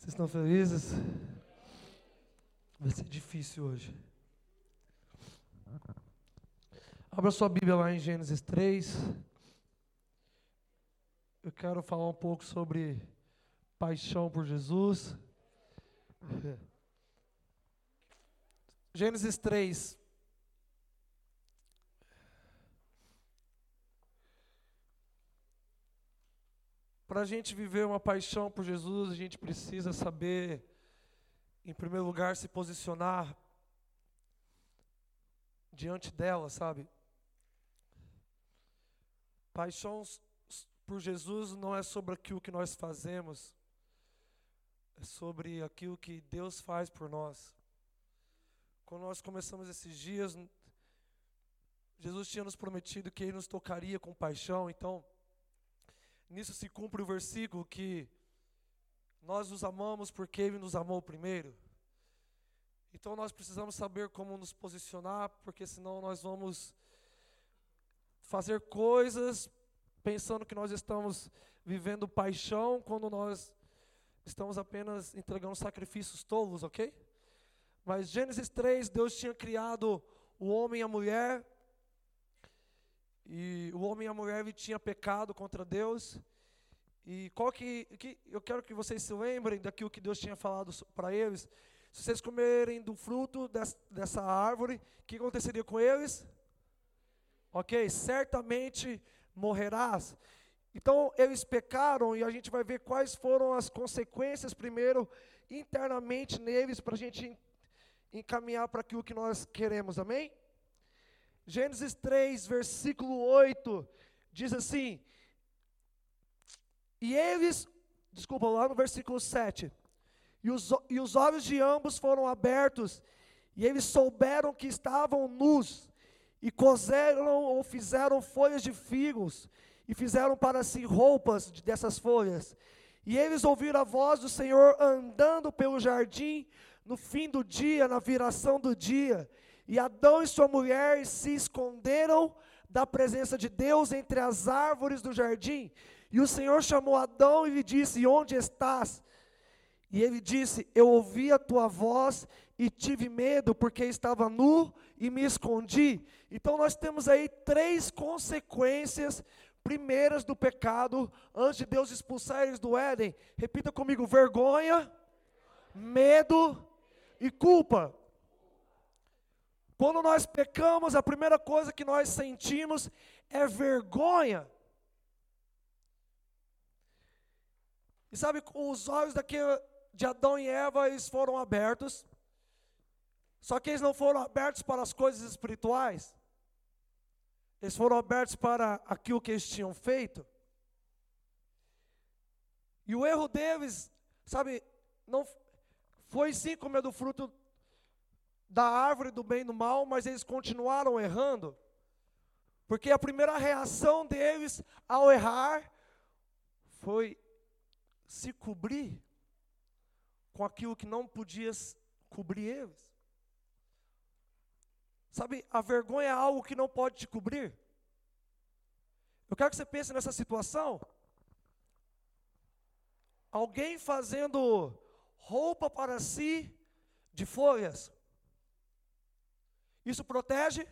Vocês estão felizes? Vai ser difícil hoje. Abra sua Bíblia lá em Gênesis 3. Eu quero falar um pouco sobre paixão por Jesus. Gênesis 3. Para a gente viver uma paixão por Jesus, a gente precisa saber, em primeiro lugar, se posicionar diante dela, sabe? Paixão por Jesus não é sobre aquilo que nós fazemos, é sobre aquilo que Deus faz por nós. Quando nós começamos esses dias, Jesus tinha nos prometido que Ele nos tocaria com paixão, então Nisso se cumpre o versículo que nós os amamos porque Ele nos amou primeiro. Então nós precisamos saber como nos posicionar, porque senão nós vamos fazer coisas pensando que nós estamos vivendo paixão quando nós estamos apenas entregando sacrifícios tolos, ok? Mas Gênesis 3, Deus tinha criado o homem e a mulher e o homem e a mulher tinham pecado contra Deus. E qual que, que eu quero que vocês se lembrem daquilo que Deus tinha falado para eles. Se vocês comerem do fruto des, dessa árvore, o que aconteceria com eles? Ok? Certamente morrerás. Então eles pecaram e a gente vai ver quais foram as consequências, primeiro, internamente neles, para a gente encaminhar para aquilo que nós queremos, amém? Gênesis 3, versículo 8, diz assim: E eles, desculpa, lá no versículo 7, e os, e os olhos de ambos foram abertos, e eles souberam que estavam nus, e cozeram ou fizeram folhas de figos, e fizeram para si roupas dessas folhas. E eles ouviram a voz do Senhor andando pelo jardim no fim do dia, na viração do dia. E Adão e sua mulher se esconderam da presença de Deus entre as árvores do jardim. E o Senhor chamou Adão e lhe disse: Onde estás? E ele disse: Eu ouvi a tua voz e tive medo, porque estava nu e me escondi. Então nós temos aí três consequências primeiras do pecado antes de Deus expulsar eles do Éden. Repita comigo: vergonha, medo e culpa. Quando nós pecamos, a primeira coisa que nós sentimos é vergonha. E sabe, os olhos daqui de Adão e Eva, eles foram abertos. Só que eles não foram abertos para as coisas espirituais. Eles foram abertos para aquilo que eles tinham feito. E o erro deles, sabe, não foi sim comer do fruto da árvore do bem e do mal, mas eles continuaram errando. Porque a primeira reação deles ao errar foi se cobrir com aquilo que não podia cobrir eles. Sabe, a vergonha é algo que não pode te cobrir. Eu quero que você pense nessa situação. Alguém fazendo roupa para si de folhas. Isso protege?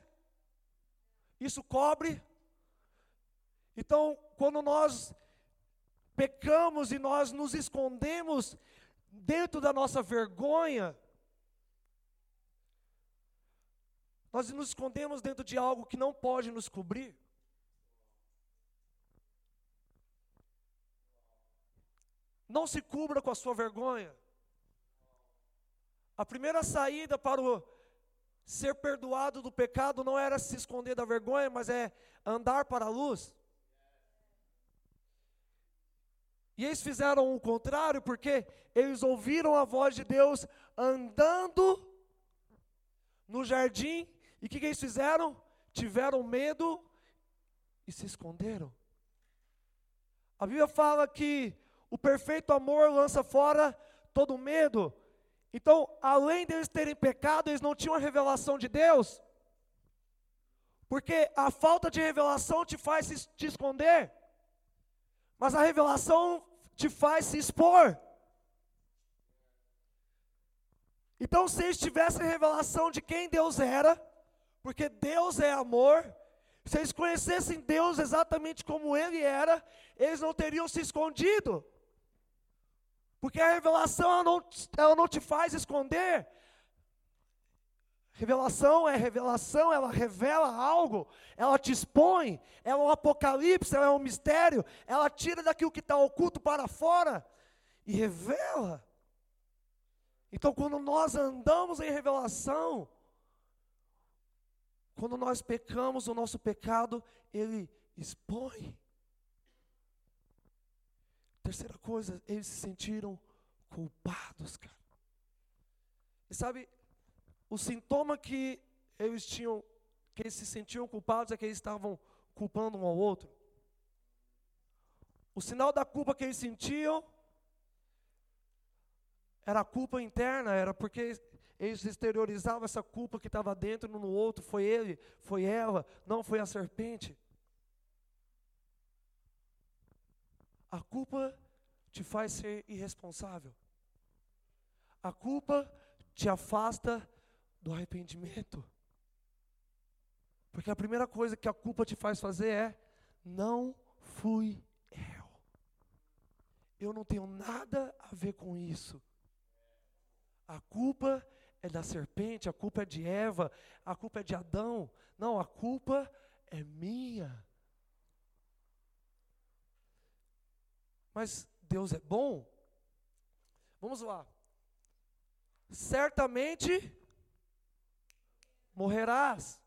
Isso cobre? Então, quando nós pecamos e nós nos escondemos dentro da nossa vergonha, nós nos escondemos dentro de algo que não pode nos cobrir. Não se cubra com a sua vergonha. A primeira saída para o Ser perdoado do pecado não era se esconder da vergonha, mas é andar para a luz. E eles fizeram o contrário, porque eles ouviram a voz de Deus andando no jardim, e o que, que eles fizeram? Tiveram medo e se esconderam. A Bíblia fala que o perfeito amor lança fora todo medo. Então, além deles terem pecado, eles não tinham a revelação de Deus. Porque a falta de revelação te faz te esconder, mas a revelação te faz se expor. Então, se eles tivessem revelação de quem Deus era, porque Deus é amor, se eles conhecessem Deus exatamente como Ele era, eles não teriam se escondido. Porque a revelação ela não, ela não te faz esconder. Revelação é revelação, ela revela algo, ela te expõe, ela é um apocalipse, ela é um mistério, ela tira daquilo que está oculto para fora e revela. Então, quando nós andamos em revelação, quando nós pecamos, o nosso pecado, ele expõe. Terceira coisa, eles se sentiram culpados, cara. E sabe, o sintoma que eles tinham, que eles se sentiam culpados é que eles estavam culpando um ao outro. O sinal da culpa que eles sentiam era a culpa interna, era porque eles exteriorizavam essa culpa que estava dentro no outro, foi ele, foi ela, não foi a serpente. A culpa te faz ser irresponsável. A culpa te afasta do arrependimento. Porque a primeira coisa que a culpa te faz fazer é: não fui eu. Eu não tenho nada a ver com isso. A culpa é da serpente, a culpa é de Eva, a culpa é de Adão. Não, a culpa é minha. Mas Deus é bom? Vamos lá. Certamente morrerás.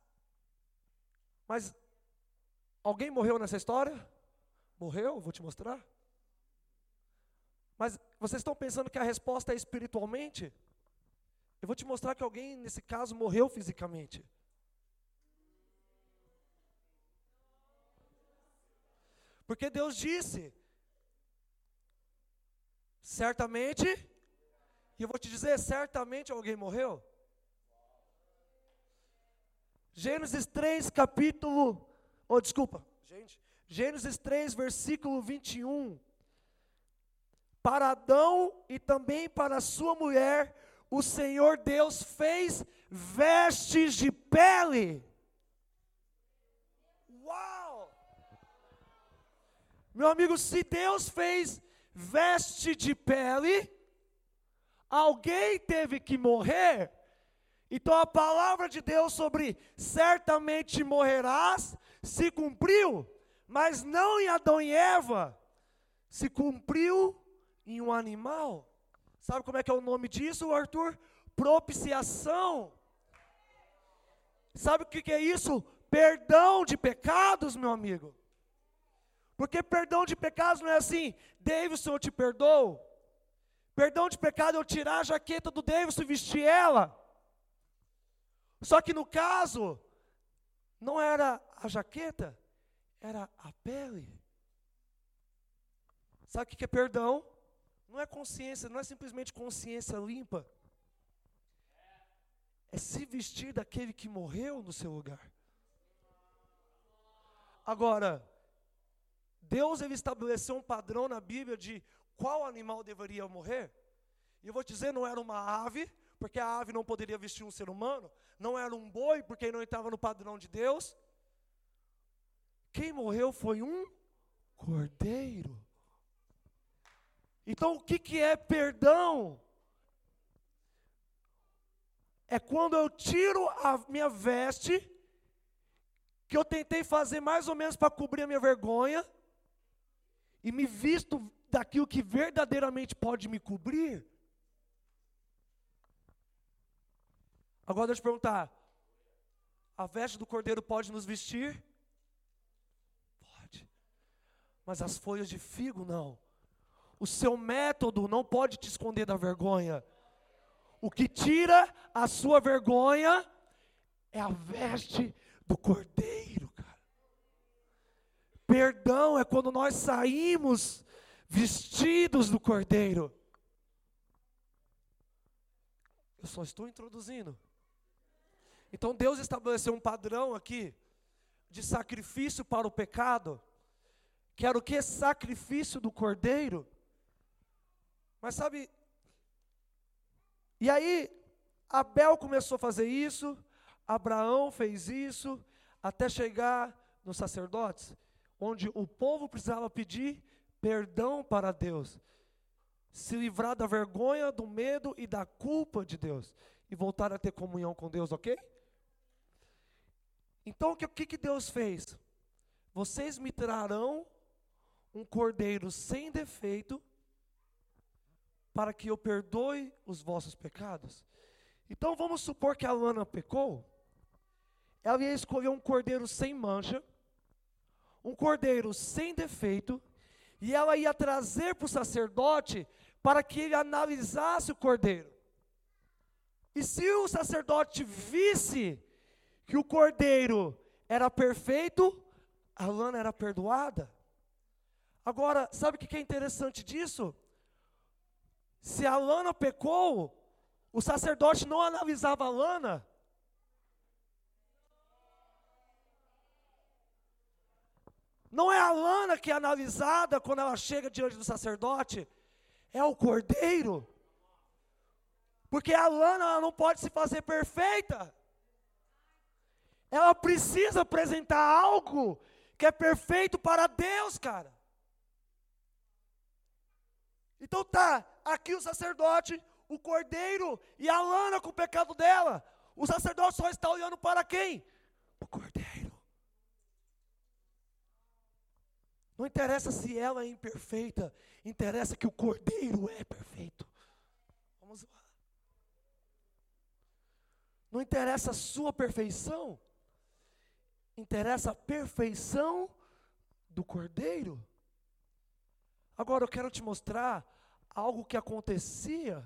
Mas alguém morreu nessa história? Morreu? Vou te mostrar. Mas vocês estão pensando que a resposta é espiritualmente? Eu vou te mostrar que alguém, nesse caso, morreu fisicamente. Porque Deus disse: Certamente, e eu vou te dizer, certamente alguém morreu. Gênesis 3, capítulo, oh, desculpa, gente, Gênesis 3, versículo 21. Para Adão e também para sua mulher, o Senhor Deus fez vestes de pele. Uau! Meu amigo, se Deus fez veste de pele, alguém teve que morrer. Então a palavra de Deus sobre certamente morrerás se cumpriu, mas não em Adão e Eva, se cumpriu em um animal. Sabe como é que é o nome disso, Arthur? Propiciação. Sabe o que é isso? Perdão de pecados, meu amigo. Porque perdão de pecados não é assim, Davidson, eu te perdoo. Perdão de pecado é eu tirar a jaqueta do Davidson e vestir ela. Só que no caso, não era a jaqueta, era a pele. Sabe o que é perdão? Não é consciência, não é simplesmente consciência limpa. É se vestir daquele que morreu no seu lugar. Agora, Deus ele estabeleceu um padrão na Bíblia de qual animal deveria morrer. E eu vou dizer, não era uma ave, porque a ave não poderia vestir um ser humano, não era um boi, porque não estava no padrão de Deus. Quem morreu foi um cordeiro. Então, o que, que é perdão? É quando eu tiro a minha veste, que eu tentei fazer mais ou menos para cobrir a minha vergonha, e me visto daquilo que verdadeiramente pode me cobrir? Agora deixa eu te perguntar: a veste do cordeiro pode nos vestir? Pode. Mas as folhas de figo não. O seu método não pode te esconder da vergonha. O que tira a sua vergonha é a veste do cordeiro. Perdão é quando nós saímos vestidos do Cordeiro. Eu só estou introduzindo. Então Deus estabeleceu um padrão aqui de sacrifício para o pecado, que era o que? Sacrifício do cordeiro. Mas sabe, e aí, Abel começou a fazer isso, Abraão fez isso, até chegar nos sacerdotes, onde o povo precisava pedir perdão para Deus, se livrar da vergonha, do medo e da culpa de Deus, e voltar a ter comunhão com Deus, ok? Então o que, que Deus fez? Vocês me trarão um cordeiro sem defeito, para que eu perdoe os vossos pecados. Então vamos supor que a Lana pecou, ela ia escolher um cordeiro sem mancha, um cordeiro sem defeito, e ela ia trazer para o sacerdote para que ele analisasse o cordeiro. E se o sacerdote visse que o cordeiro era perfeito, a Lana era perdoada. Agora, sabe o que é interessante disso? Se a Lana pecou, o sacerdote não analisava a Lana. Não é a Lana que é analisada quando ela chega diante do sacerdote, é o cordeiro. Porque a Lana não pode se fazer perfeita. Ela precisa apresentar algo que é perfeito para Deus, cara. Então tá, aqui o sacerdote, o cordeiro e a lana com o pecado dela. O sacerdote só está olhando para quem? O cordeiro. Não interessa se ela é imperfeita, interessa que o cordeiro é perfeito. Vamos lá. Não interessa a sua perfeição, interessa a perfeição do cordeiro. Agora eu quero te mostrar algo que acontecia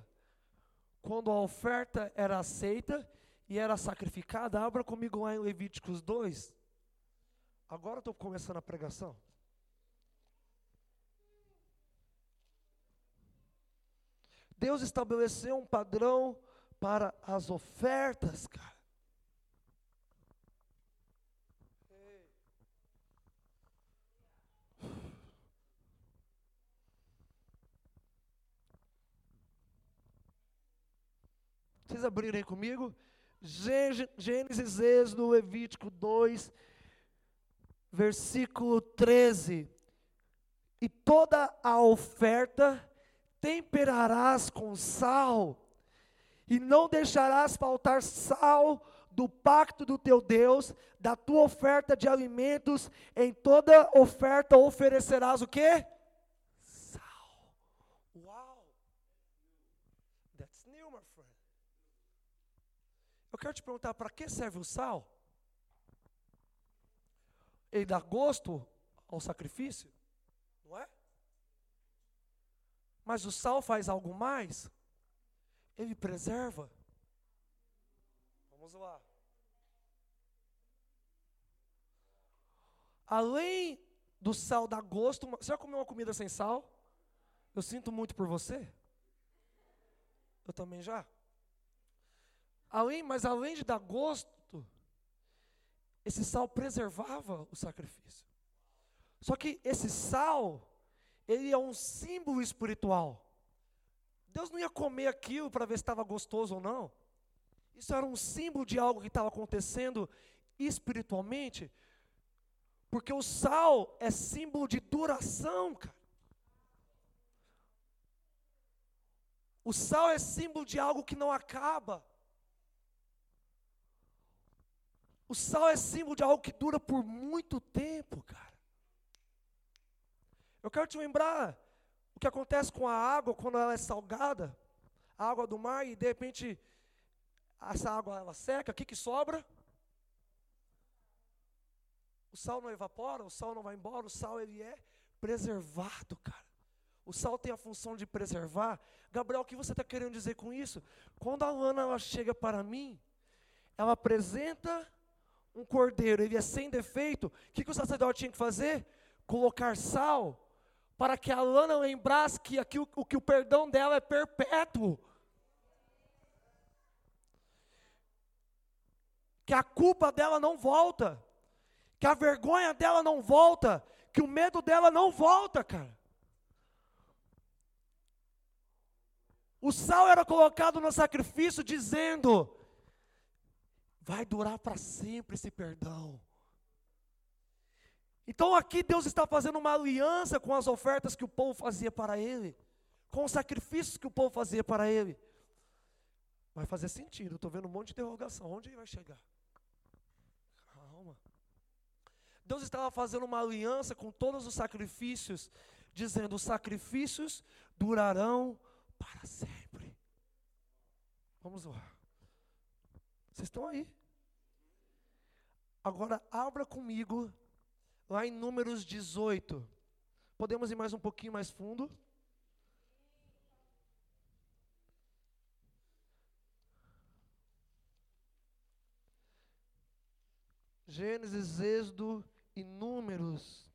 quando a oferta era aceita e era sacrificada. Abra comigo lá em Levíticos 2. Agora estou começando a pregação. Deus estabeleceu um padrão para as ofertas, cara. Vocês abrirem comigo? Gênesis, Êxodo, Levítico 2, versículo 13. E toda a oferta temperarás com sal, e não deixarás faltar sal do pacto do teu Deus, da tua oferta de alimentos, em toda oferta oferecerás o quê? Eu quero te perguntar: para que serve o sal? Ele dá gosto ao sacrifício? Não é? Mas o sal faz algo mais? Ele preserva. Vamos lá. Além do sal dar gosto, você já comeu uma comida sem sal? Eu sinto muito por você. Eu também já. Além, mas além de dar gosto, esse sal preservava o sacrifício. Só que esse sal, ele é um símbolo espiritual. Deus não ia comer aquilo para ver se estava gostoso ou não. Isso era um símbolo de algo que estava acontecendo espiritualmente. Porque o sal é símbolo de duração, cara. O sal é símbolo de algo que não acaba. O sal é símbolo de algo que dura por muito tempo, cara. Eu quero te lembrar o que acontece com a água quando ela é salgada, a água do mar, e de repente essa água ela seca, o que, que sobra? O sal não evapora, o sal não vai embora, o sal ele é preservado, cara. O sal tem a função de preservar. Gabriel, o que você está querendo dizer com isso? Quando a lana ela chega para mim, ela apresenta um cordeiro, ele é sem defeito, o que, que o sacerdote tinha que fazer? Colocar sal, para que a lana lembrasse que, o, que o perdão dela é perpétuo. Que a culpa dela não volta, que a vergonha dela não volta, que o medo dela não volta, cara. O sal era colocado no sacrifício dizendo: vai durar para sempre esse perdão. Então aqui Deus está fazendo uma aliança com as ofertas que o povo fazia para ele, com os sacrifícios que o povo fazia para ele. Vai fazer sentido, estou vendo um monte de interrogação. Onde ele vai chegar? Calma. Deus estava fazendo uma aliança com todos os sacrifícios, dizendo: os sacrifícios durarão para sempre. Vamos lá. Vocês estão aí? Agora abra comigo lá em Números 18. Podemos ir mais um pouquinho mais fundo? Gênesis, Êxodo e Números.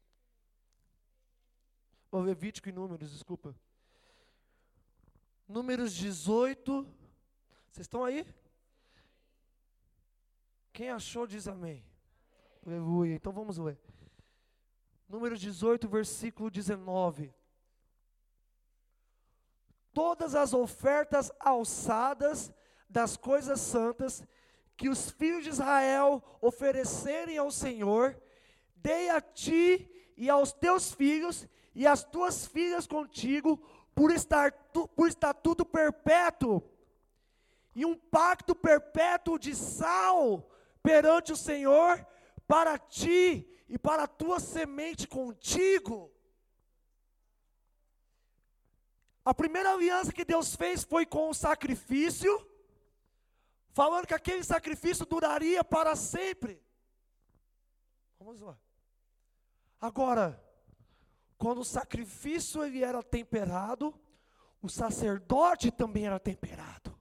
Ou Levítico e Números, desculpa. Números 18. Vocês estão aí? Quem achou diz amém. Aleluia. Então vamos ler. Números 18, versículo 19. Todas as ofertas alçadas das coisas santas que os filhos de Israel oferecerem ao Senhor, dei a ti e aos teus filhos e às tuas filhas contigo por, estar, por estatuto perpétuo e um pacto perpétuo de sal perante o Senhor para ti e para a tua semente contigo. A primeira aliança que Deus fez foi com o sacrifício falando que aquele sacrifício duraria para sempre. Vamos lá. Agora, quando o sacrifício ele era temperado, o sacerdote também era temperado.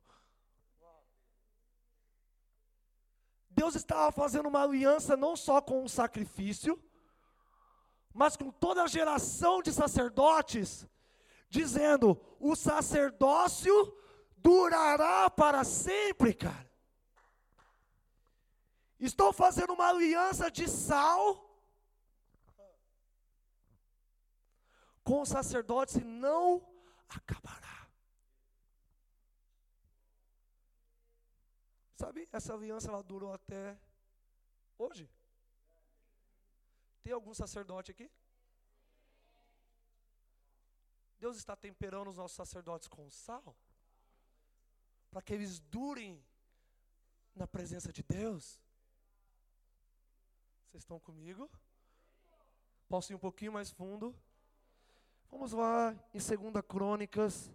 Deus estava fazendo uma aliança não só com o sacrifício, mas com toda a geração de sacerdotes, dizendo: o sacerdócio durará para sempre, cara. Estou fazendo uma aliança de sal com os sacerdotes e não acabará. Sabe, essa aliança ela durou até hoje. Tem algum sacerdote aqui? Deus está temperando os nossos sacerdotes com sal? para que eles durem na presença de Deus. Vocês estão comigo? Posso ir um pouquinho mais fundo? Vamos lá em 2 Crônicas,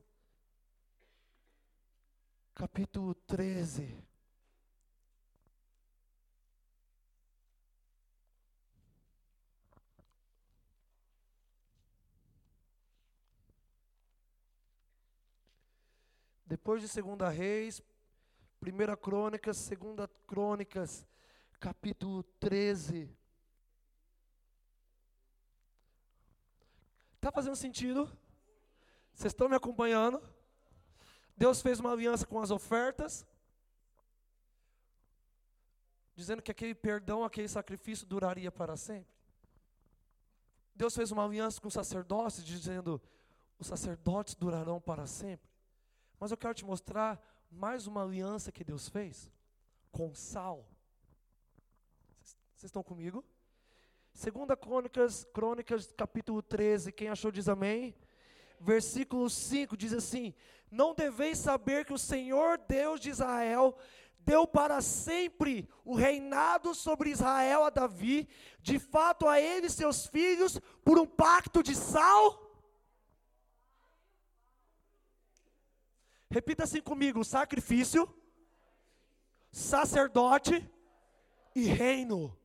capítulo 13. Depois de Segunda Reis, Primeira Crônicas, Segunda Crônicas, capítulo 13. Está fazendo sentido? Vocês estão me acompanhando? Deus fez uma aliança com as ofertas, dizendo que aquele perdão, aquele sacrifício duraria para sempre. Deus fez uma aliança com os sacerdotes, dizendo: os sacerdotes durarão para sempre. Mas eu quero te mostrar mais uma aliança que Deus fez com sal. Vocês estão comigo? Segunda Crônicas, Crônicas, capítulo 13, quem achou diz amém. Versículo 5 diz assim: Não deveis saber que o Senhor Deus de Israel deu para sempre o reinado sobre Israel a Davi, de fato a ele e seus filhos, por um pacto de sal? Repita assim comigo: sacrifício, sacerdote e reino.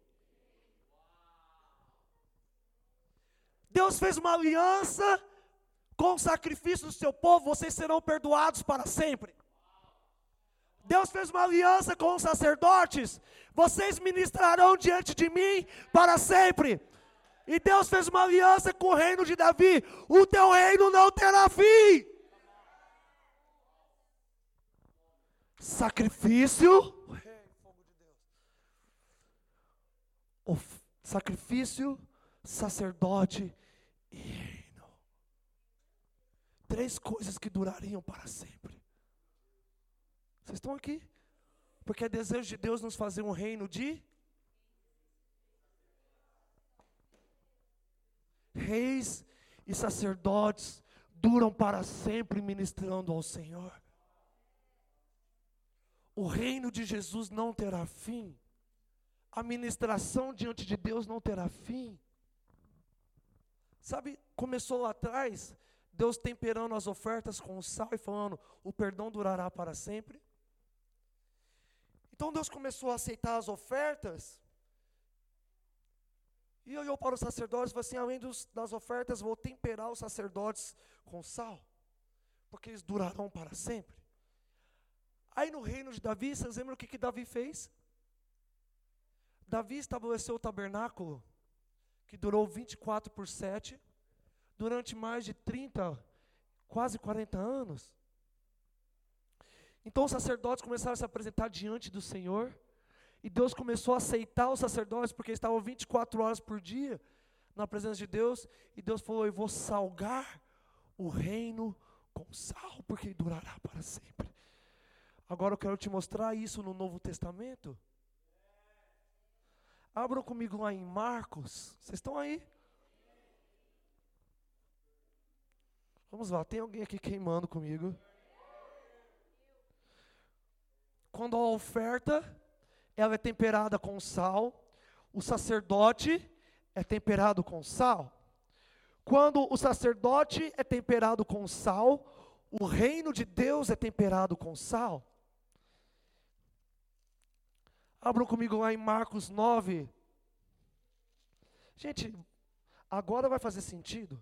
Deus fez uma aliança com o sacrifício do seu povo, vocês serão perdoados para sempre. Deus fez uma aliança com os sacerdotes, vocês ministrarão diante de mim para sempre. E Deus fez uma aliança com o reino de Davi: o teu reino não terá fim. Sacrifício, o sacrifício, sacerdote e reino. Três coisas que durariam para sempre. Vocês estão aqui? Porque é desejo de Deus nos fazer um reino de reis e sacerdotes duram para sempre ministrando ao Senhor. O reino de Jesus não terá fim. A ministração diante de Deus não terá fim. Sabe, começou lá atrás, Deus temperando as ofertas com sal e falando: o perdão durará para sempre. Então Deus começou a aceitar as ofertas. E olhou para os sacerdotes e falou assim: além dos, das ofertas, vou temperar os sacerdotes com sal, porque eles durarão para sempre. Aí no reino de Davi, vocês lembram o que, que Davi fez? Davi estabeleceu o tabernáculo, que durou 24 por 7, durante mais de 30, quase 40 anos. Então os sacerdotes começaram a se apresentar diante do Senhor, e Deus começou a aceitar os sacerdotes, porque estavam 24 horas por dia na presença de Deus, e Deus falou: Eu vou salgar o reino com sal, porque durará para sempre. Agora eu quero te mostrar isso no Novo Testamento. Abram comigo lá em Marcos. Vocês estão aí? Vamos lá, tem alguém aqui queimando comigo? Quando a oferta ela é temperada com sal, o sacerdote é temperado com sal. Quando o sacerdote é temperado com sal, o reino de Deus é temperado com sal. Abram comigo lá em Marcos 9. Gente, agora vai fazer sentido?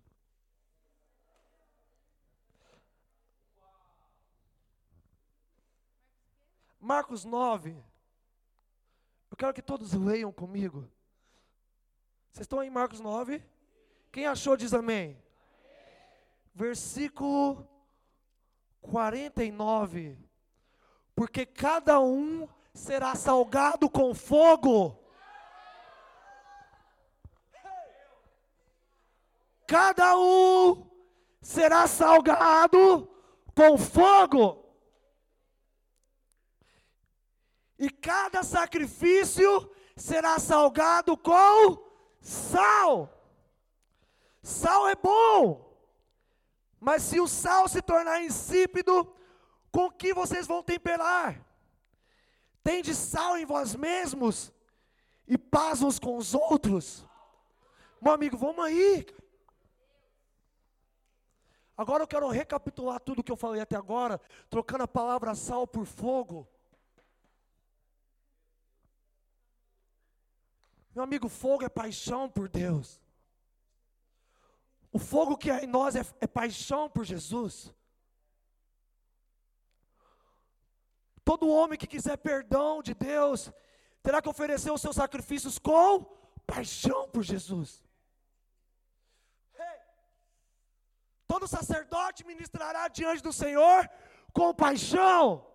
Marcos 9. Eu quero que todos leiam comigo. Vocês estão aí em Marcos 9? Quem achou diz amém. Versículo 49. Porque cada um será salgado com fogo. Cada um será salgado com fogo. E cada sacrifício será salgado com sal. Sal é bom, mas se o sal se tornar insípido, com que vocês vão temperar? Tende sal em vós mesmos e paz uns com os outros. Meu amigo, vamos aí. Agora eu quero recapitular tudo que eu falei até agora, trocando a palavra sal por fogo. Meu amigo, fogo é paixão por Deus. O fogo que é em nós é, é paixão por Jesus. Todo homem que quiser perdão de Deus terá que oferecer os seus sacrifícios com paixão por Jesus. Hey. Todo sacerdote ministrará diante do Senhor com paixão.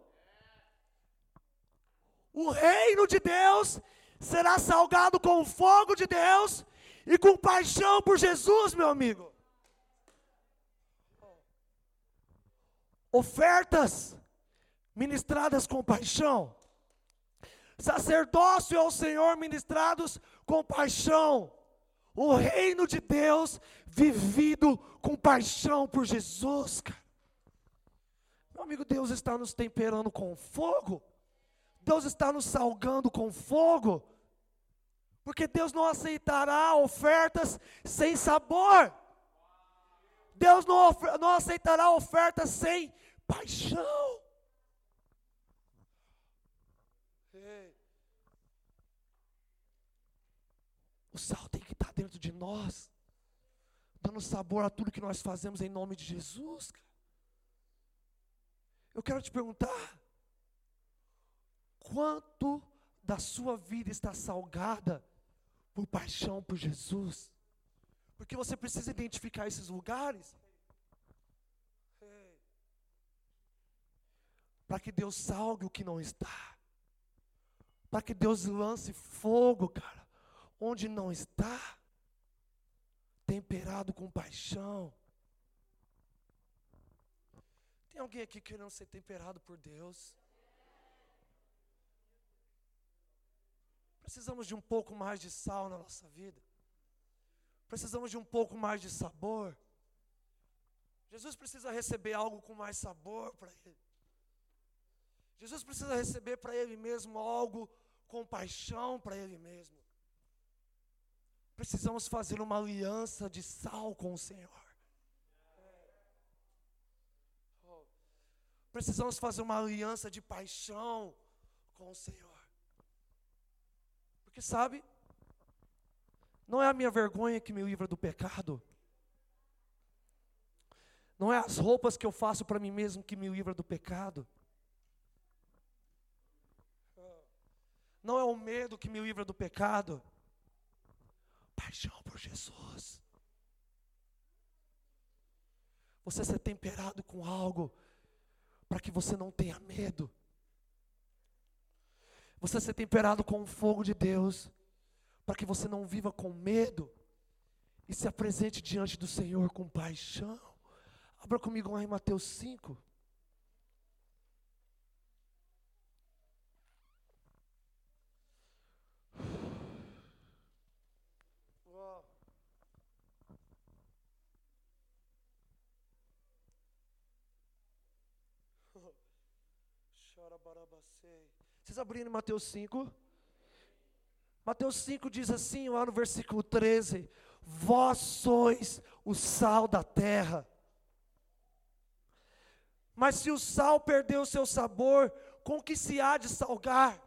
O reino de Deus será salgado com o fogo de Deus e com paixão por Jesus, meu amigo. Ofertas ministradas com paixão. Sacerdócio ao Senhor ministrados com paixão. O reino de Deus vivido com paixão por Jesus. Meu amigo, Deus está nos temperando com fogo. Deus está nos salgando com fogo. Porque Deus não aceitará ofertas sem sabor. Deus não, não aceitará ofertas sem paixão. O sal tem que estar dentro de nós, dando sabor a tudo que nós fazemos em nome de Jesus. Eu quero te perguntar: quanto da sua vida está salgada por paixão por Jesus. Porque você precisa identificar esses lugares. Para que Deus salgue o que não está. Para que Deus lance fogo, cara, onde não está, temperado com paixão. Tem alguém aqui querendo ser temperado por Deus? Precisamos de um pouco mais de sal na nossa vida. Precisamos de um pouco mais de sabor. Jesus precisa receber algo com mais sabor para ele. Jesus precisa receber para ele mesmo algo com paixão para ele mesmo. Precisamos fazer uma aliança de sal com o Senhor. Precisamos fazer uma aliança de paixão com o Senhor. Porque sabe, não é a minha vergonha que me livra do pecado. Não é as roupas que eu faço para mim mesmo que me livra do pecado. Não é o medo que me livra do pecado. Paixão por Jesus. Você ser temperado com algo para que você não tenha medo. Você ser temperado com o fogo de Deus para que você não viva com medo e se apresente diante do Senhor com paixão. Abra comigo lá em Mateus 5. Vocês abriram Mateus 5? Mateus 5 diz assim, lá no versículo 13: Vós sois o sal da terra. Mas se o sal perdeu o seu sabor, com que se há de salgar?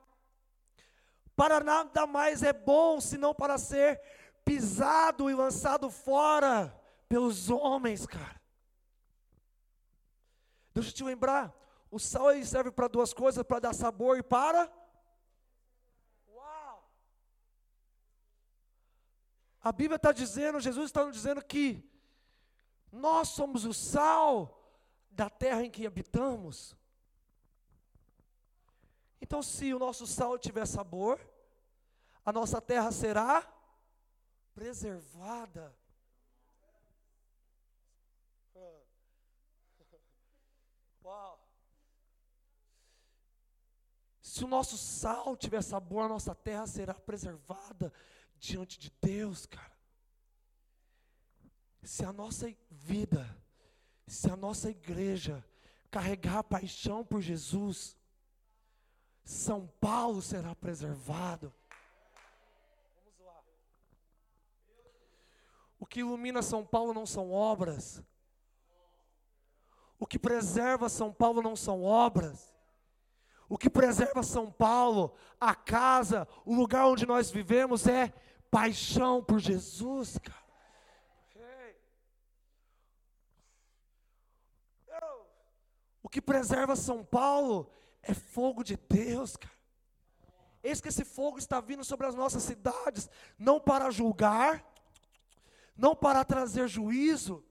Para nada mais é bom senão para ser pisado e lançado fora pelos homens, cara. Deixa eu te lembrar, o sal ele serve para duas coisas, para dar sabor e para Uau! A Bíblia está dizendo, Jesus está dizendo que nós somos o sal da terra em que habitamos. Então, se o nosso sal tiver sabor, a nossa terra será preservada. Uau! Se o nosso sal tiver sabor, a nossa terra será preservada diante de Deus, cara. Se a nossa vida, se a nossa igreja carregar a paixão por Jesus, São Paulo será preservado. O que ilumina São Paulo não são obras. O que preserva São Paulo não são obras. O que preserva São Paulo, a casa, o lugar onde nós vivemos é paixão por Jesus, cara. O que preserva São Paulo é fogo de Deus, cara. Eis que esse fogo está vindo sobre as nossas cidades, não para julgar, não para trazer juízo,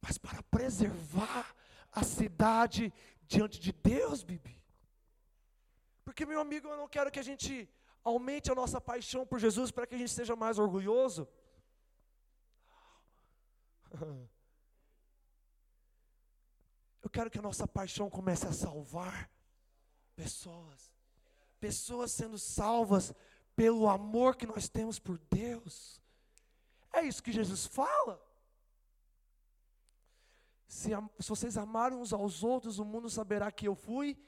mas para preservar a cidade diante de Deus, Bibi. Porque, meu amigo, eu não quero que a gente aumente a nossa paixão por Jesus para que a gente seja mais orgulhoso. Eu quero que a nossa paixão comece a salvar pessoas. Pessoas sendo salvas pelo amor que nós temos por Deus. É isso que Jesus fala. Se, se vocês amarem uns aos outros, o mundo saberá que eu fui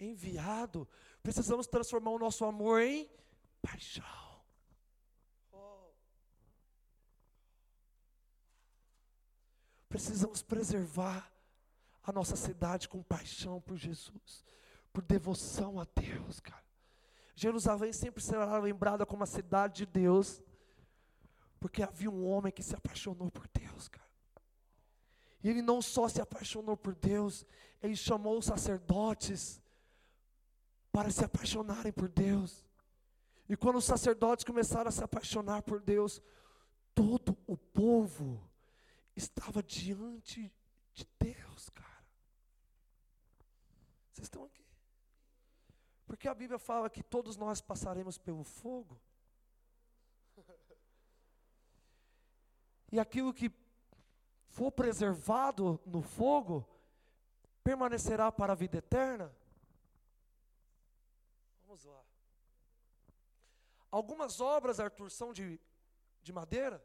enviado. Precisamos transformar o nosso amor em paixão. Precisamos preservar a nossa cidade com paixão por Jesus, por devoção a Deus, cara. Jerusalém sempre será lembrada como a cidade de Deus, porque havia um homem que se apaixonou por Deus, cara. E ele não só se apaixonou por Deus, ele chamou os sacerdotes para se apaixonarem por Deus. E quando os sacerdotes começaram a se apaixonar por Deus, todo o povo estava diante de Deus, cara. Vocês estão aqui? Porque a Bíblia fala que todos nós passaremos pelo fogo. E aquilo que for preservado no fogo permanecerá para a vida eterna. Vamos lá. Algumas obras, Arthur, são de, de madeira.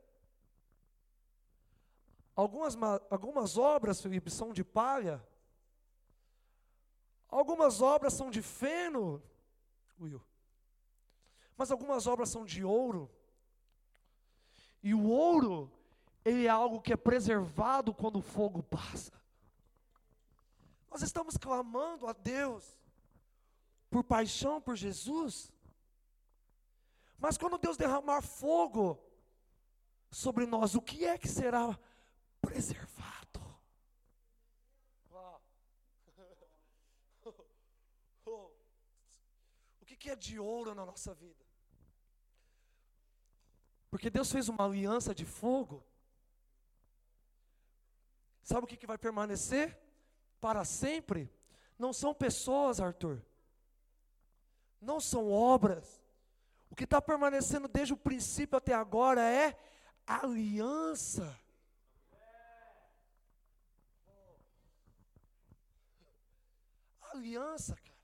Algumas, algumas obras, Felipe, são de palha. Algumas obras são de feno, Will. Mas algumas obras são de ouro. E o ouro, ele é algo que é preservado quando o fogo passa. Nós estamos clamando a Deus por paixão por Jesus. Mas quando Deus derramar fogo sobre nós, o que é que será preservado? O que é de ouro na nossa vida? Porque Deus fez uma aliança de fogo. Sabe o que vai permanecer para sempre? Não são pessoas, Arthur. Não são obras. O que está permanecendo desde o princípio até agora é aliança. Aliança, cara.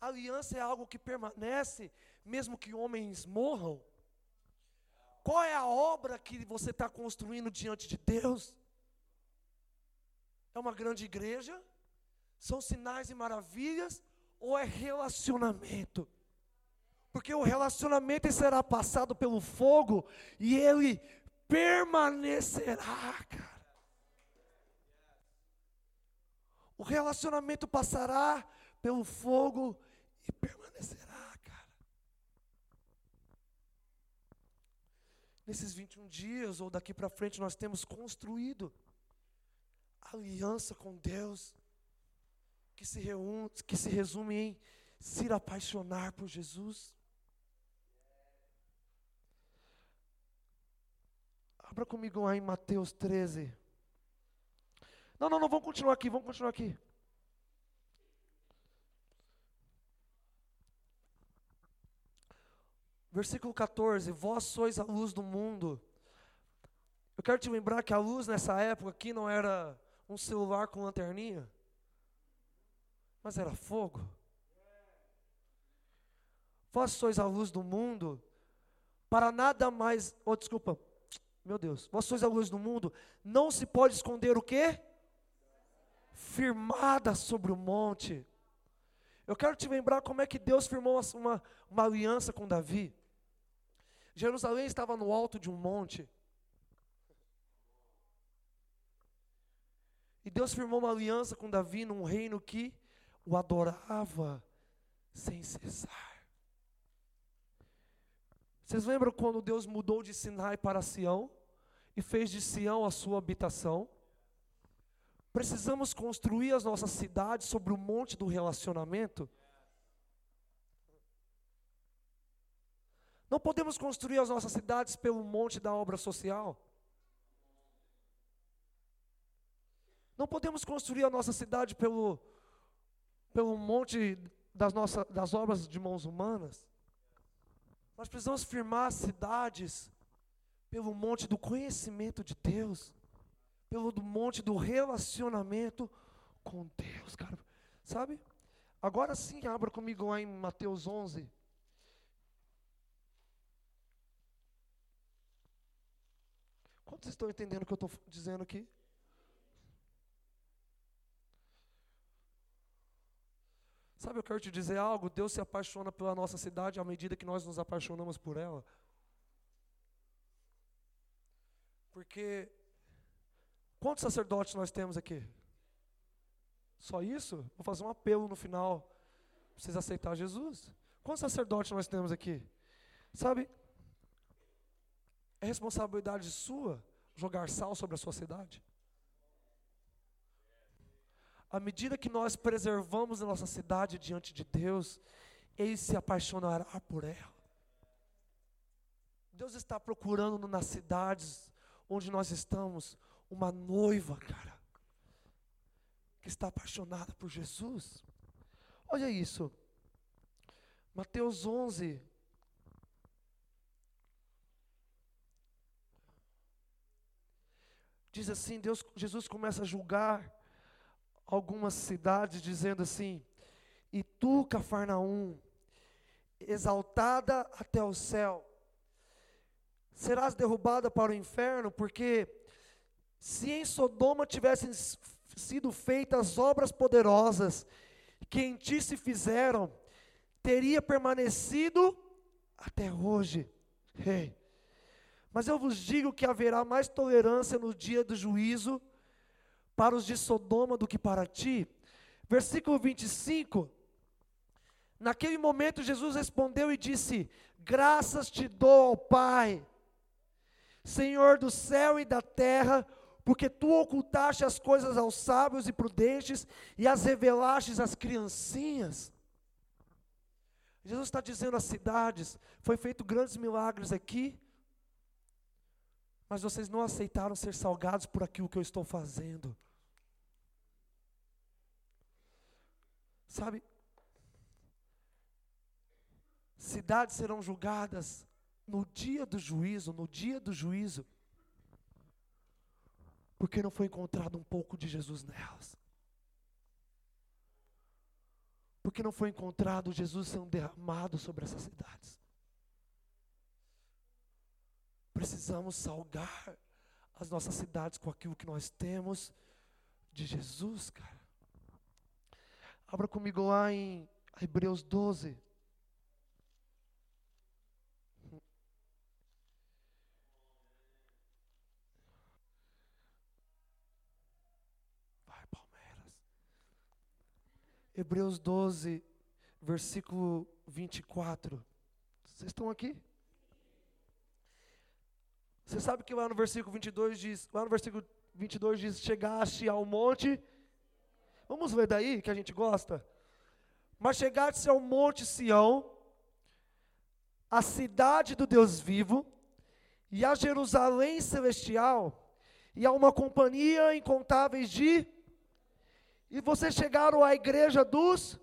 Aliança é algo que permanece, mesmo que homens morram. Qual é a obra que você está construindo diante de Deus? É uma grande igreja? São sinais e maravilhas? Ou é relacionamento? Porque o relacionamento será passado pelo fogo e ele permanecerá, cara. O relacionamento passará pelo fogo e permanecerá, cara. Nesses 21 dias ou daqui para frente nós temos construído aliança com Deus que se, reúne, que se resume em se apaixonar por Jesus. Abra comigo lá em Mateus 13. Não, não, não, vamos continuar aqui, vamos continuar aqui. Versículo 14: Vós sois a luz do mundo. Eu quero te lembrar que a luz nessa época aqui não era um celular com lanterninha, mas era fogo. Vós sois a luz do mundo, para nada mais. Oh, desculpa, meu Deus. Vós sois a luz do mundo, não se pode esconder o quê? Firmada sobre o monte. Eu quero te lembrar como é que Deus firmou uma, uma aliança com Davi. Jerusalém estava no alto de um monte. E Deus firmou uma aliança com Davi num reino que o adorava sem cessar. Vocês lembram quando Deus mudou de Sinai para Sião e fez de Sião a sua habitação? Precisamos construir as nossas cidades sobre o monte do relacionamento. Não podemos construir as nossas cidades pelo monte da obra social. Não podemos construir a nossa cidade pelo, pelo monte das, nossas, das obras de mãos humanas. Nós precisamos firmar cidades pelo monte do conhecimento de Deus, pelo monte do relacionamento com Deus, cara. Sabe? Agora sim, abra comigo lá em Mateus 11. Quantos estão entendendo o que eu estou dizendo aqui? Sabe, eu quero te dizer algo: Deus se apaixona pela nossa cidade à medida que nós nos apaixonamos por ela. Porque quantos sacerdotes nós temos aqui? Só isso? Vou fazer um apelo no final. Precisa aceitar Jesus. Quantos sacerdotes nós temos aqui? Sabe, é responsabilidade sua jogar sal sobre a sua cidade. À medida que nós preservamos a nossa cidade diante de Deus, Ele se apaixonará por ela. Deus está procurando nas cidades onde nós estamos uma noiva, cara, que está apaixonada por Jesus. Olha isso. Mateus 11, diz assim: Deus, Jesus começa a julgar algumas cidades, dizendo assim: E tu, Cafarnaum, exaltada até o céu. Serás derrubada para o inferno, porque se em Sodoma tivessem sido feitas obras poderosas que em ti se fizeram, teria permanecido até hoje. Hey. Mas eu vos digo que haverá mais tolerância no dia do juízo para os de Sodoma do que para ti. Versículo 25. Naquele momento Jesus respondeu e disse: Graças te dou ao Pai, Senhor do céu e da terra, porque tu ocultaste as coisas aos sábios e prudentes e as revelaste às criancinhas. Jesus está dizendo às cidades: foi feito grandes milagres aqui, mas vocês não aceitaram ser salgados por aquilo que eu estou fazendo. Sabe, cidades serão julgadas no dia do juízo, no dia do juízo, porque não foi encontrado um pouco de Jesus nelas. Porque não foi encontrado Jesus sendo derramado sobre essas cidades. Precisamos salgar as nossas cidades com aquilo que nós temos de Jesus, cara. Abra comigo lá em Hebreus 12. Hebreus 12, versículo 24. Vocês estão aqui? Você sabe que lá no versículo 22 diz, lá no versículo 22 diz, chegaste ao monte. Vamos ler daí, que a gente gosta. Mas chegaste ao monte Sião, a cidade do Deus vivo, e a Jerusalém celestial, e a uma companhia incontáveis de e vocês chegaram à igreja dos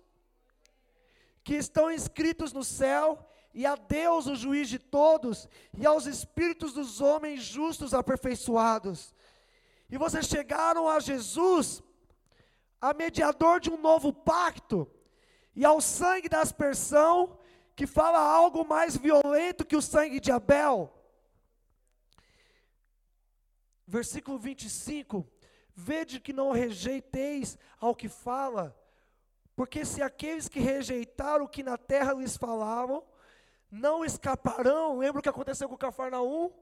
que estão inscritos no céu, e a Deus, o juiz de todos, e aos espíritos dos homens justos aperfeiçoados. E vocês chegaram a Jesus, a mediador de um novo pacto, e ao sangue da aspersão, que fala algo mais violento que o sangue de Abel. Versículo 25: Vede que não rejeiteis ao que fala, porque se aqueles que rejeitaram o que na terra lhes falavam, não escaparão, lembra o que aconteceu com Cafarnaum?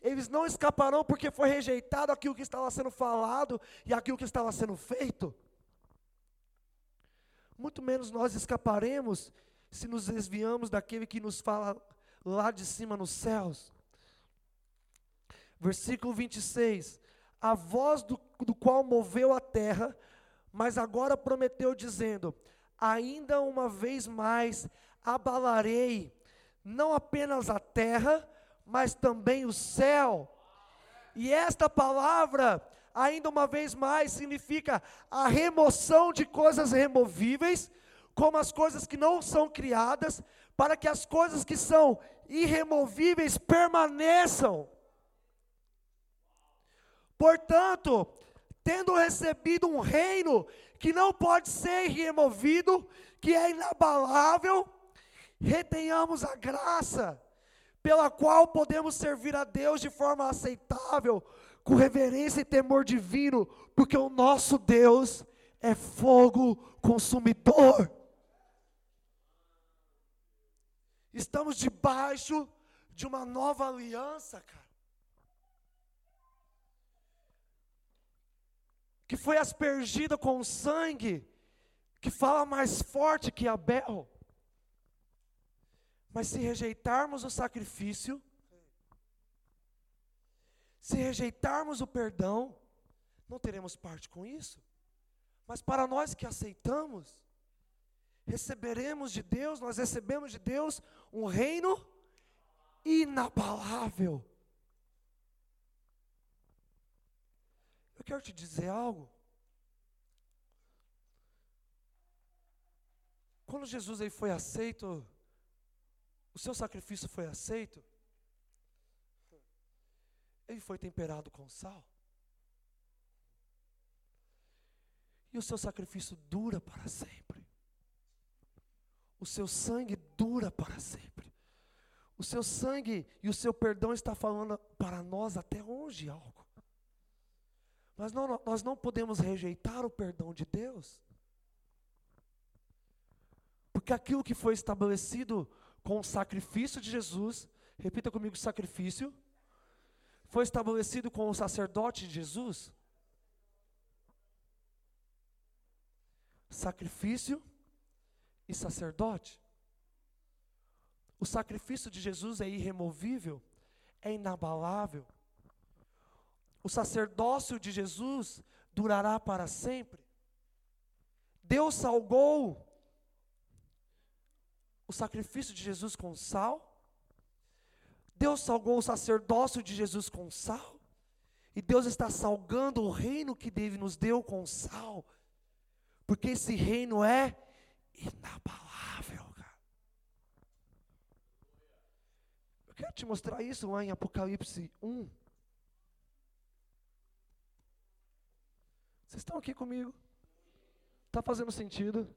Eles não escaparão porque foi rejeitado aquilo que estava sendo falado e aquilo que estava sendo feito. Muito menos nós escaparemos se nos desviamos daquele que nos fala lá de cima nos céus. Versículo 26 a voz do, do qual moveu a terra, mas agora prometeu, dizendo: Ainda uma vez mais abalarei, não apenas a terra, mas também o céu. E esta palavra, ainda uma vez mais, significa a remoção de coisas removíveis, como as coisas que não são criadas, para que as coisas que são irremovíveis permaneçam. Portanto, tendo recebido um reino que não pode ser removido, que é inabalável, retenhamos a graça pela qual podemos servir a Deus de forma aceitável, com reverência e temor divino, porque o nosso Deus é fogo consumidor. Estamos debaixo de uma nova aliança, cara. que foi aspergida com sangue, que fala mais forte que Abel. Mas se rejeitarmos o sacrifício, se rejeitarmos o perdão, não teremos parte com isso. Mas para nós que aceitamos, receberemos de Deus, nós recebemos de Deus um reino inabalável. Eu quero te dizer algo. Quando Jesus aí foi aceito, o seu sacrifício foi aceito, ele foi temperado com sal. E o seu sacrifício dura para sempre. O seu sangue dura para sempre. O seu sangue e o seu perdão está falando para nós até hoje algo. Mas não, nós não podemos rejeitar o perdão de Deus. Porque aquilo que foi estabelecido com o sacrifício de Jesus, repita comigo: sacrifício, foi estabelecido com o sacerdote Jesus. Sacrifício e sacerdote. O sacrifício de Jesus é irremovível, é inabalável. O sacerdócio de Jesus durará para sempre. Deus salgou o sacrifício de Jesus com sal. Deus salgou o sacerdócio de Jesus com sal. E Deus está salgando o reino que Deus nos deu com sal. Porque esse reino é inabalável, cara. Eu quero te mostrar isso lá em Apocalipse 1. Vocês estão aqui comigo? Está fazendo sentido?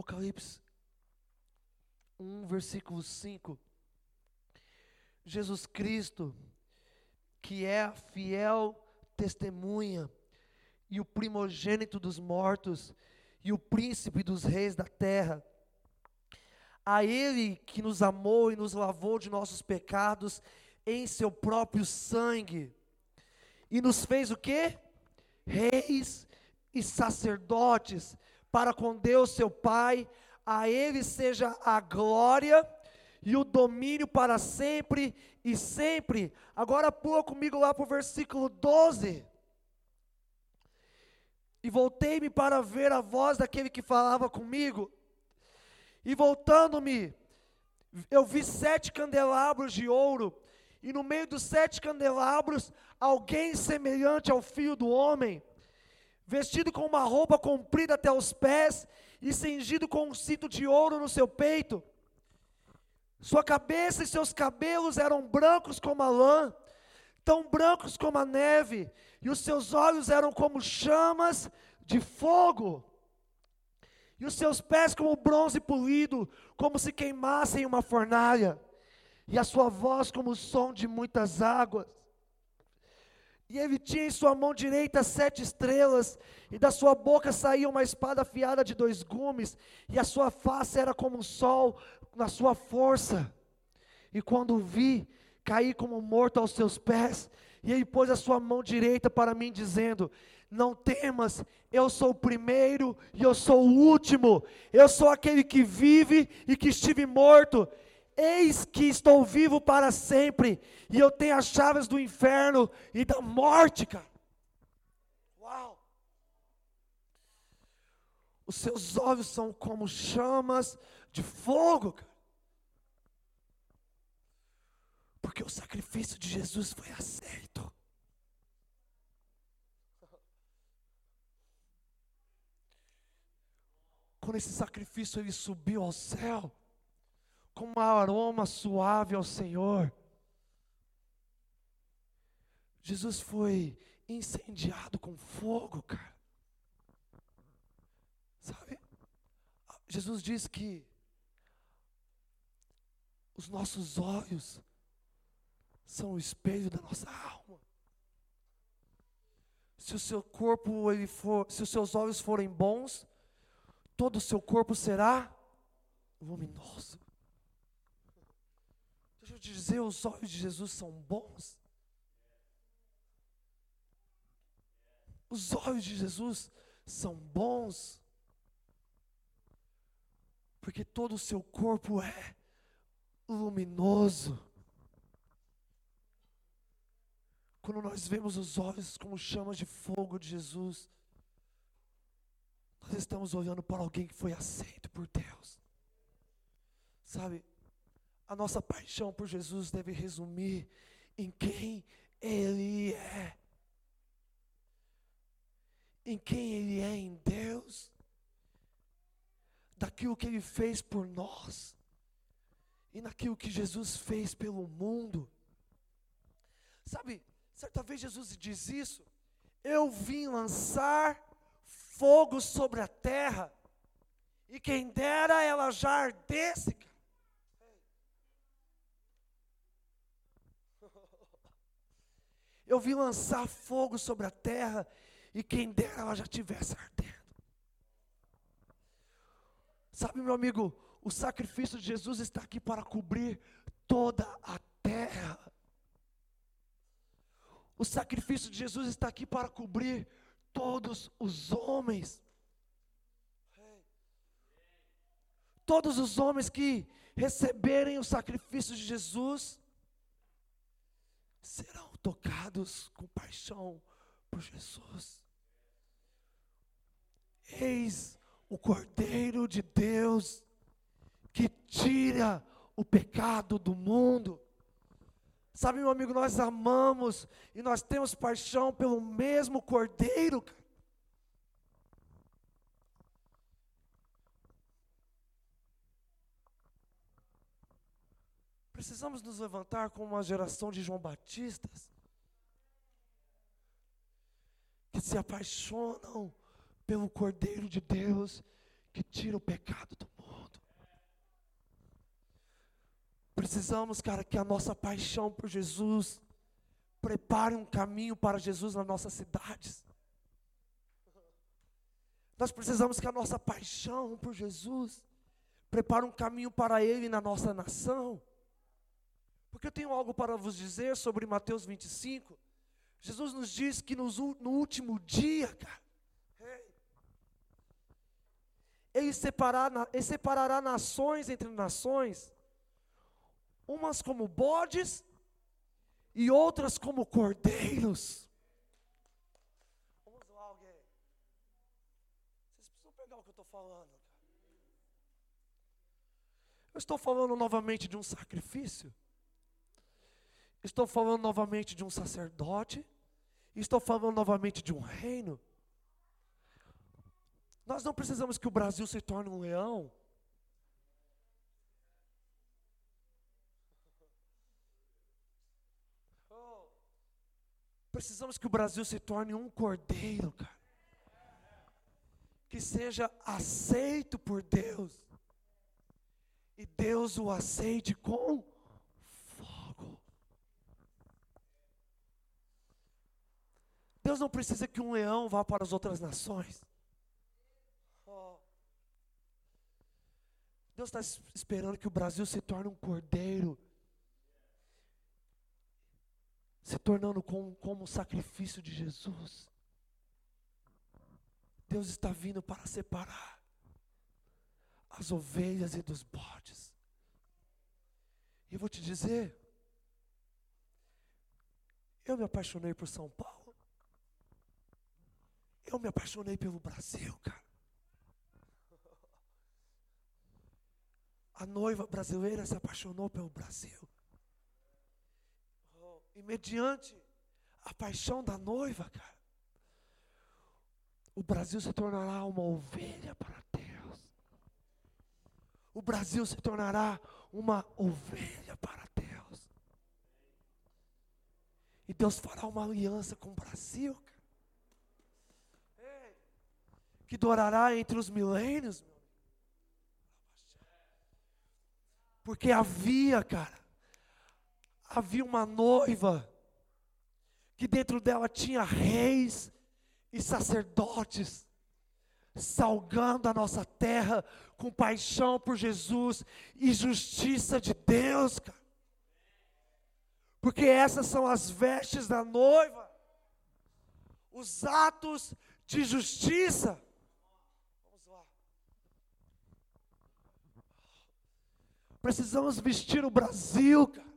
Apocalipse 1, versículo 5. Jesus Cristo, que é a fiel testemunha e o primogênito dos mortos e o príncipe dos reis da terra, a Ele que nos amou e nos lavou de nossos pecados em seu próprio sangue, e nos fez o que? Reis e sacerdotes para com Deus seu Pai, a Ele seja a glória e o domínio para sempre e sempre. Agora pula comigo lá para o versículo 12. E voltei-me para ver a voz daquele que falava comigo. E voltando-me, eu vi sete candelabros de ouro, e no meio dos sete candelabros, alguém semelhante ao filho do homem vestido com uma roupa comprida até os pés e cingido com um cinto de ouro no seu peito. Sua cabeça e seus cabelos eram brancos como a lã, tão brancos como a neve, e os seus olhos eram como chamas de fogo. E os seus pés como bronze polido, como se queimassem uma fornalha, e a sua voz como o som de muitas águas. E ele tinha em sua mão direita sete estrelas, e da sua boca saía uma espada afiada de dois gumes, e a sua face era como um sol na sua força. E quando o vi, caí como morto aos seus pés, e ele pôs a sua mão direita para mim, dizendo: Não temas, eu sou o primeiro e eu sou o último, eu sou aquele que vive e que estive morto Eis que estou vivo para sempre, e eu tenho as chaves do inferno e da morte, cara. Uau! Os seus olhos são como chamas de fogo, cara. Porque o sacrifício de Jesus foi aceito. Quando esse sacrifício ele subiu ao céu, com um aroma suave ao Senhor. Jesus foi incendiado com fogo, cara. Sabe? Jesus diz que os nossos olhos são o espelho da nossa alma. Se o seu corpo ele for, se os seus olhos forem bons, todo o seu corpo será luminoso. Te dizer, os olhos de Jesus são bons. Os olhos de Jesus são bons. Porque todo o seu corpo é luminoso. Quando nós vemos os olhos como chamas de fogo de Jesus, nós estamos olhando para alguém que foi aceito por Deus. Sabe, a nossa paixão por Jesus deve resumir em quem Ele é. Em quem Ele é em Deus, daquilo que Ele fez por nós, e naquilo que Jesus fez pelo mundo. Sabe, certa vez Jesus diz isso, Eu vim lançar fogo sobre a terra, e quem dera ela já ardesse. Eu vim lançar fogo sobre a terra, e quem dera ela já tivesse ardendo. Sabe, meu amigo, o sacrifício de Jesus está aqui para cobrir toda a terra. O sacrifício de Jesus está aqui para cobrir todos os homens. Todos os homens que receberem o sacrifício de Jesus serão tocados com paixão por Jesus. Eis o Cordeiro de Deus que tira o pecado do mundo. Sabe, meu amigo, nós amamos e nós temos paixão pelo mesmo Cordeiro. Precisamos nos levantar como uma geração de João Batistas que se apaixonam pelo Cordeiro de Deus que tira o pecado do Precisamos, cara, que a nossa paixão por Jesus prepare um caminho para Jesus nas nossas cidades. Nós precisamos que a nossa paixão por Jesus prepare um caminho para Ele na nossa nação. Porque eu tenho algo para vos dizer sobre Mateus 25. Jesus nos diz que nos, no último dia, cara, ele, separará, ele separará nações entre nações umas como bodes e outras como cordeiros. Vamos lá, alguém. Vocês precisam pegar o que eu estou falando. Eu estou falando novamente de um sacrifício. Estou falando novamente de um sacerdote. Estou falando novamente de um reino. Nós não precisamos que o Brasil se torne um leão. Precisamos que o Brasil se torne um cordeiro, cara. Que seja aceito por Deus. E Deus o aceite com fogo. Deus não precisa que um leão vá para as outras nações. Deus está esperando que o Brasil se torne um cordeiro se tornando como, como um sacrifício de Jesus. Deus está vindo para separar as ovelhas e dos bodes. E eu vou te dizer, eu me apaixonei por São Paulo. Eu me apaixonei pelo Brasil, cara. A noiva brasileira se apaixonou pelo Brasil. E mediante a paixão da noiva, cara, o Brasil se tornará uma ovelha para Deus. O Brasil se tornará uma ovelha para Deus. E Deus fará uma aliança com o Brasil, cara. Que durará entre os milênios. Porque havia, cara, havia uma noiva que dentro dela tinha reis e sacerdotes, salgando a nossa terra com paixão por Jesus e justiça de Deus, cara. Porque essas são as vestes da noiva, os atos de justiça. Vamos lá. Precisamos vestir o Brasil, cara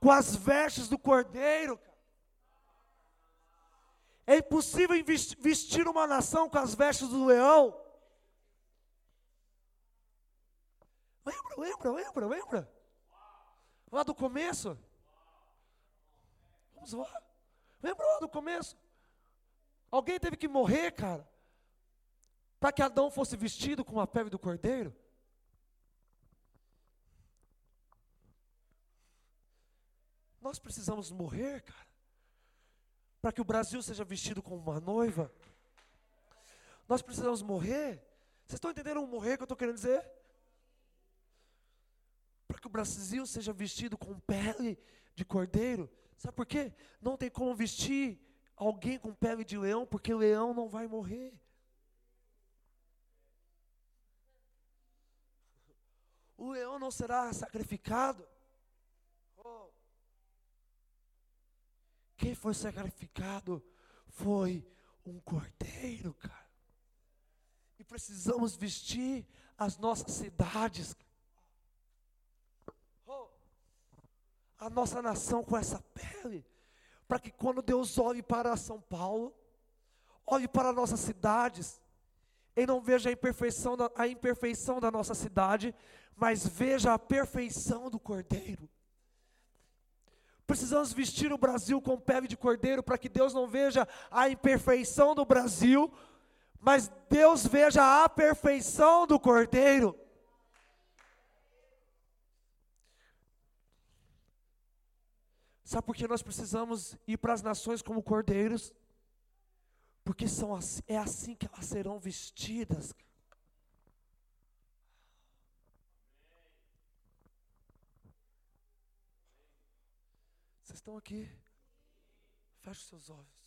com as vestes do cordeiro. É impossível vestir uma nação com as vestes do leão. Lembra, lembra, lembra, lembra? Lá do começo? Vamos lá. Lembra lá do começo? Alguém teve que morrer, cara, para que Adão fosse vestido com a pele do cordeiro? Nós precisamos morrer, cara, para que o Brasil seja vestido como uma noiva. Nós precisamos morrer. Vocês estão entendendo o morrer que eu estou querendo dizer? Para que o Brasil seja vestido com pele de cordeiro. Sabe por quê? Não tem como vestir alguém com pele de leão, porque o leão não vai morrer. O leão não será sacrificado. Quem foi sacrificado foi um cordeiro, cara. E precisamos vestir as nossas cidades, oh. a nossa nação com essa pele para que quando Deus olhe para São Paulo, olhe para nossas cidades, Ele não veja a imperfeição, da, a imperfeição da nossa cidade, mas veja a perfeição do Cordeiro. Precisamos vestir o Brasil com pele de cordeiro para que Deus não veja a imperfeição do Brasil, mas Deus veja a perfeição do Cordeiro. Sabe por que nós precisamos ir para as nações como cordeiros? Porque são é assim que elas serão vestidas. Estão aqui? Feche os seus olhos.